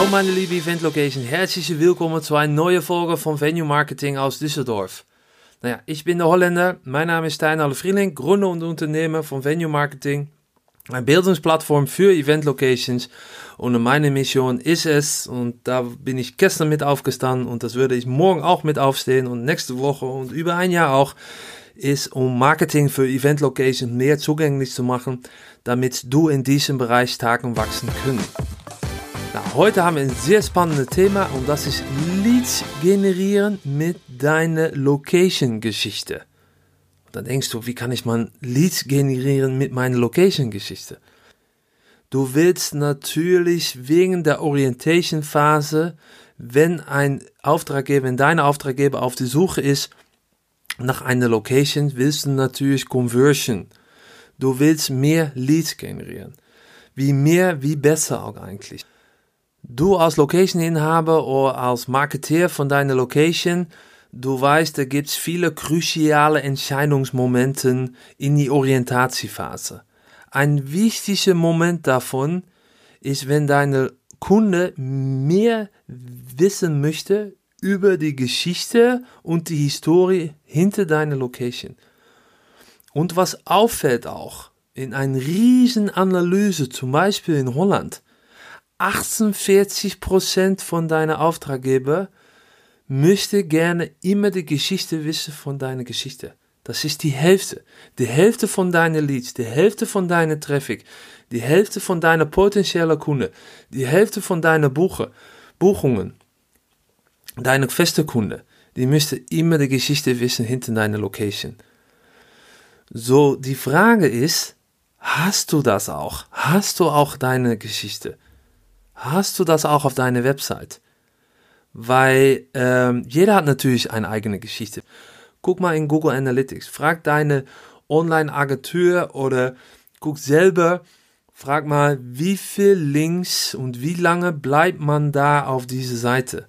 Hallo meine liebe Event Location, herzlich willkommen zu einer neuen Folge von Venue Marketing aus Düsseldorf. Naja, ich bin der Holländer, mein Name ist Stijn Alle Gründer und Unternehmer von Venue Marketing, eine Bildungsplattform für Event Locations. Und meine Mission ist es, und da bin ich gestern mit aufgestanden und das würde ich morgen auch mit aufstehen und nächste Woche und über ein Jahr auch, ist, um Marketing für Event Locations mehr zugänglich zu machen, damit du in diesem Bereich und wachsen können. Heute haben wir ein sehr spannendes Thema und das ist Leads generieren mit deiner Location-Geschichte. Dann denkst du, wie kann ich mal Leads generieren mit meiner Location-Geschichte? Du willst natürlich wegen der Orientation-Phase, wenn ein Auftraggeber, wenn dein Auftraggeber auf die Suche ist nach einer Location, willst du natürlich Conversion. Du willst mehr Leads generieren. Wie mehr, wie besser auch eigentlich. Du als Location-Inhaber oder als Marketeer von deiner Location, du weißt, da gibt's viele cruciale Entscheidungsmomente in die Orientationsphase. Ein wichtiger Moment davon ist, wenn deine Kunde mehr wissen möchte über die Geschichte und die Historie hinter deiner Location. Und was auffällt auch in einer riesen Analyse, zum Beispiel in Holland, 48% von deiner Auftraggeber möchte gerne immer die Geschichte wissen von deiner Geschichte. Das ist die Hälfte. Die Hälfte von deinen Leads, die Hälfte von deiner Traffic, die Hälfte von deiner potenziellen Kunde, die Hälfte von deiner Buche, Buchungen, deine feste Kunde, die möchte immer die Geschichte wissen hinter deiner Location. So, die Frage ist, hast du das auch? Hast du auch deine Geschichte? Hast du das auch auf deiner Website? Weil ähm, jeder hat natürlich eine eigene Geschichte. Guck mal in Google Analytics, frag deine Online-Agentur oder guck selber, frag mal, wie viel Links und wie lange bleibt man da auf dieser Seite.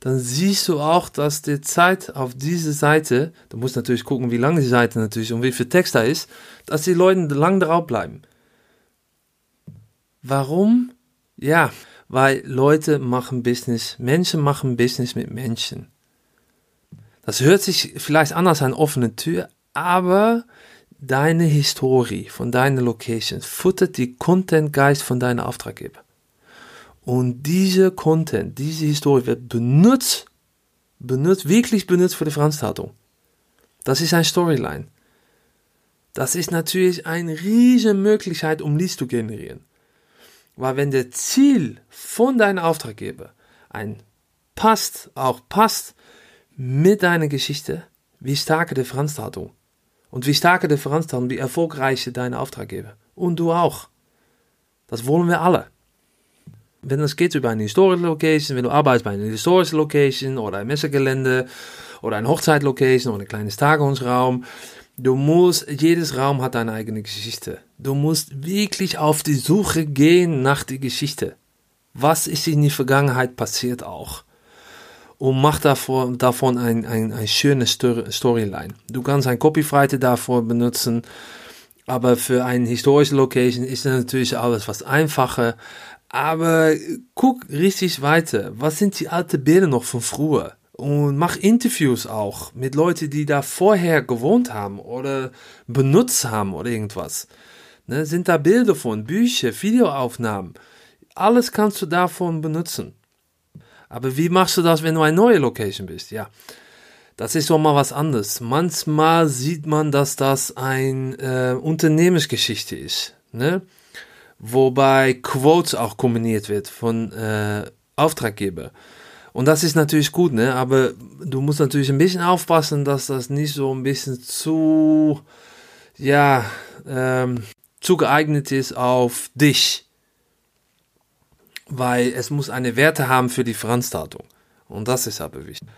Dann siehst du auch, dass die Zeit auf dieser Seite, du musst natürlich gucken, wie lang die Seite natürlich und wie viel Text da ist, dass die Leute lang drauf bleiben. Warum? Ja, weil Leute machen Business, Menschen machen Business mit Menschen. Das hört sich vielleicht anders an offene Tür, aber deine Historie von deiner Location futtert die Content-Geist von deiner Auftraggeber. Und diese Content, diese Historie wird benutzt, benutzt, wirklich benutzt für die Veranstaltung. Das ist ein Storyline. Das ist natürlich eine riesige Möglichkeit, um Leads zu generieren. Weil wenn der Ziel von deinem Auftraggeber ein passt, auch passt mit deiner Geschichte, wie starke die Veranstaltung und wie starke die Veranstaltung, wie erfolgreich deine Auftraggeber und du auch. Das wollen wir alle. Wenn es geht über eine historische Location, wenn du arbeitest bei einer historischen Location oder ein Messegelände oder eine Hochzeitlocation oder ein kleines Tagungsraum, Du musst, jedes Raum hat eine eigene Geschichte. Du musst wirklich auf die Suche gehen nach der Geschichte. Was ist in der Vergangenheit passiert auch? Und mach davor, davon ein, ein, ein schöne Storyline. Du kannst ein Copywriter davor benutzen, aber für eine historische Location ist natürlich alles was einfacher. Aber guck richtig weiter. Was sind die alten Bilder noch von früher? Und mach Interviews auch mit Leuten, die da vorher gewohnt haben oder benutzt haben oder irgendwas. Ne, sind da Bilder von, Bücher, Videoaufnahmen. Alles kannst du davon benutzen. Aber wie machst du das, wenn du eine neue Location bist? Ja, das ist doch mal was anderes. Manchmal sieht man, dass das eine äh, Unternehmensgeschichte ist. Ne? Wobei Quotes auch kombiniert wird von äh, Auftraggeber. Und das ist natürlich gut, ne? Aber du musst natürlich ein bisschen aufpassen, dass das nicht so ein bisschen zu, ja, ähm, zu geeignet ist auf dich. Weil es muss eine Werte haben für die Veranstaltung. Und das ist aber wichtig.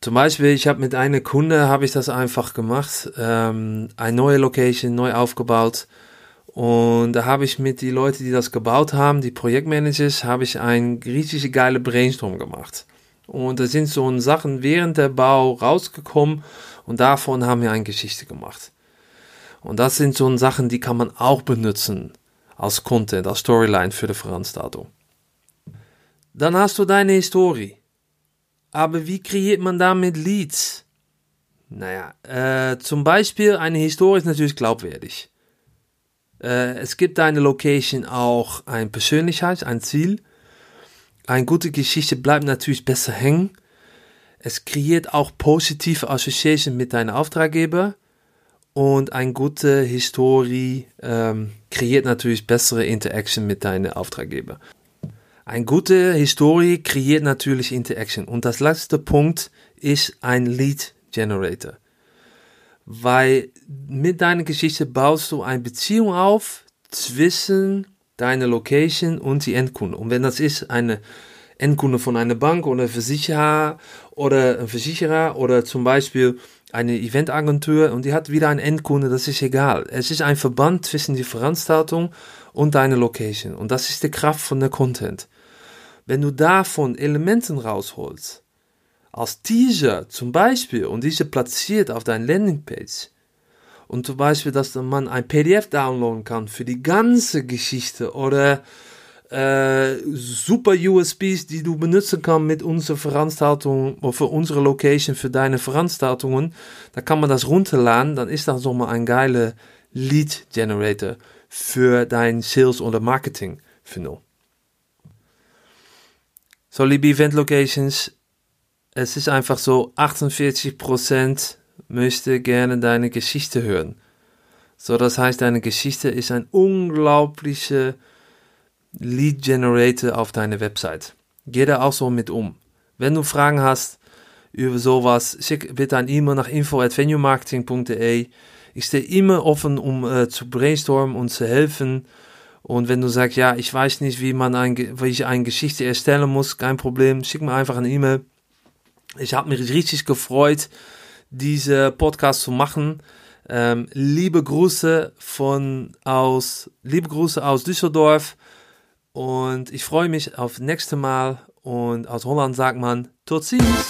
Zum Beispiel, ich habe mit einer Kunde, habe ich das einfach gemacht, ähm, eine neue Location, neu aufgebaut. Und da habe ich mit den Leuten, die das gebaut haben, die Projektmanagers, habe ich ein richtig geile Brainstorm gemacht. Und da sind so Sachen während der Bau rausgekommen und davon haben wir eine Geschichte gemacht. Und das sind so Sachen, die kann man auch benutzen als Content, als Storyline für die Veranstaltung. Dann hast du deine Historie. Aber wie kreiert man damit Leads? Naja, äh, zum Beispiel eine Historie ist natürlich glaubwürdig. Äh, es gibt deine Location auch ein Persönlichkeit, ein Ziel. Eine gute Geschichte bleibt natürlich besser hängen. Es kreiert auch positive Association mit deinem Auftraggeber. Und eine gute Historie ähm, kreiert natürlich bessere Interaction mit deinem Auftraggeber. Eine gute Historie kreiert natürlich Interaction. Und das letzte Punkt ist ein Lead Generator. Weil mit deiner Geschichte baust du eine Beziehung auf zwischen deiner Location und die Endkunde. Und wenn das ist eine Endkunde von einer Bank oder Versicherer oder ein Versicherer oder zum Beispiel eine Eventagentur und die hat wieder einen Endkunde, das ist egal. Es ist ein Verband zwischen die Veranstaltung und deine Location und das ist die Kraft von der Content. Wenn du davon Elementen rausholst, als Teaser zum Beispiel und diese platziert auf deiner Landingpage und zum Beispiel, dass man ein PDF downloaden kann für die ganze Geschichte oder äh, super USBs, die du benutzen kannst mit unserer Veranstaltung oder für unsere Location, für deine Veranstaltungen, da kann man das runterladen, dann ist das nochmal ein geiler Lead Generator für dein Sales oder Marketing Funnel. So, liebe Event Locations, es ist einfach so, 48% möchte gerne deine Geschichte hören. So, das heißt, deine Geschichte ist ein unglaublicher Lead Generator auf deine Website. Geh da auch so mit um. Wenn du Fragen hast über sowas, schick bitte ein E-Mail nach info@venuemarketing.de. Ich stehe immer offen, um äh, zu brainstormen und zu helfen. Und wenn du sagst, ja, ich weiß nicht, wie man ein, wie ich eine Geschichte erstellen muss, kein Problem, schick mir einfach eine E-Mail. Ich habe mich richtig gefreut, diese Podcast zu machen. Ähm, liebe Grüße von aus, liebe Grüße aus Düsseldorf. Und ich freue mich auf nächste Mal. Und aus Holland sagt man, tot ziens.